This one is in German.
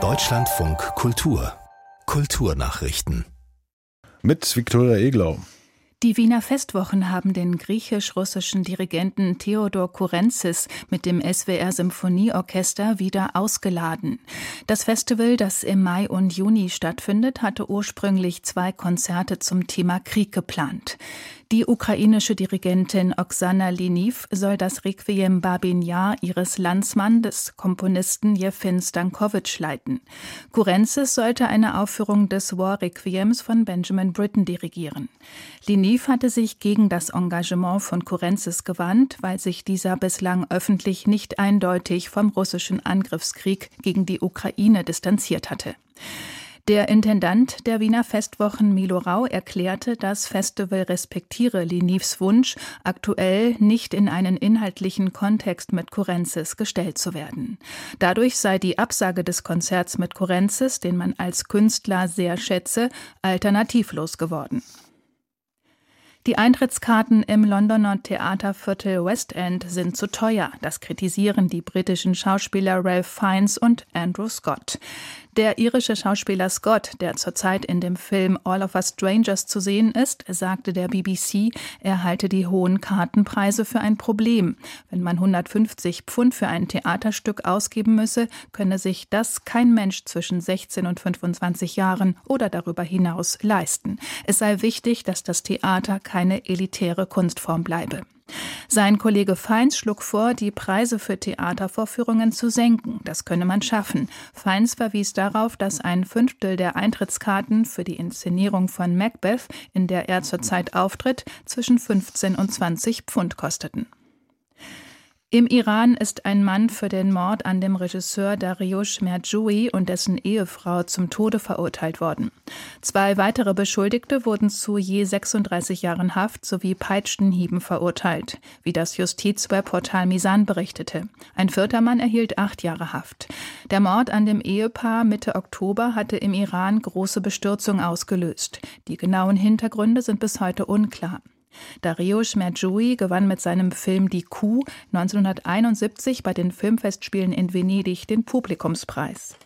Deutschlandfunk Kultur Kulturnachrichten mit Viktoria Eglau. Die Wiener Festwochen haben den griechisch-russischen Dirigenten Theodor Kurenzis mit dem SWR Symphonieorchester wieder ausgeladen. Das Festival, das im Mai und Juni stattfindet, hatte ursprünglich zwei Konzerte zum Thema Krieg geplant. Die ukrainische Dirigentin Oksana Liniv soll das Requiem Babin Yar ihres Landsmann, des Komponisten Jefin Stankovic, leiten. Kurenzis sollte eine Aufführung des War Requiems von Benjamin Britten dirigieren. Liniv hatte sich gegen das Engagement von Kurenzis gewandt, weil sich dieser bislang öffentlich nicht eindeutig vom russischen Angriffskrieg gegen die Ukraine distanziert hatte. Der Intendant der Wiener Festwochen Milo Rau erklärte, das Festival respektiere Linivs Wunsch, aktuell nicht in einen inhaltlichen Kontext mit Kurenzis gestellt zu werden. Dadurch sei die Absage des Konzerts mit Kurenzis, den man als Künstler sehr schätze, alternativlos geworden. Die Eintrittskarten im Londoner Theaterviertel West End sind zu teuer. Das kritisieren die britischen Schauspieler Ralph Fiennes und Andrew Scott. Der irische Schauspieler Scott, der zurzeit in dem Film All of Us Strangers zu sehen ist, sagte der BBC, er halte die hohen Kartenpreise für ein Problem. Wenn man 150 Pfund für ein Theaterstück ausgeben müsse, könne sich das kein Mensch zwischen 16 und 25 Jahren oder darüber hinaus leisten. Es sei wichtig, dass das Theater keine elitäre Kunstform bleibe. Sein Kollege Feins schlug vor, die Preise für Theatervorführungen zu senken. Das könne man schaffen. Feins verwies darauf, dass ein Fünftel der Eintrittskarten für die Inszenierung von Macbeth, in der er zurzeit auftritt, zwischen 15 und 20 Pfund kosteten. Im Iran ist ein Mann für den Mord an dem Regisseur Dariush Merjoui und dessen Ehefrau zum Tode verurteilt worden. Zwei weitere Beschuldigte wurden zu je 36 Jahren Haft sowie Peitschenhieben verurteilt, wie das Justizwebportal Misan berichtete. Ein vierter Mann erhielt acht Jahre Haft. Der Mord an dem Ehepaar Mitte Oktober hatte im Iran große Bestürzung ausgelöst. Die genauen Hintergründe sind bis heute unklar. Dariush Merjoui gewann mit seinem Film Die Kuh 1971 bei den Filmfestspielen in Venedig den Publikumspreis.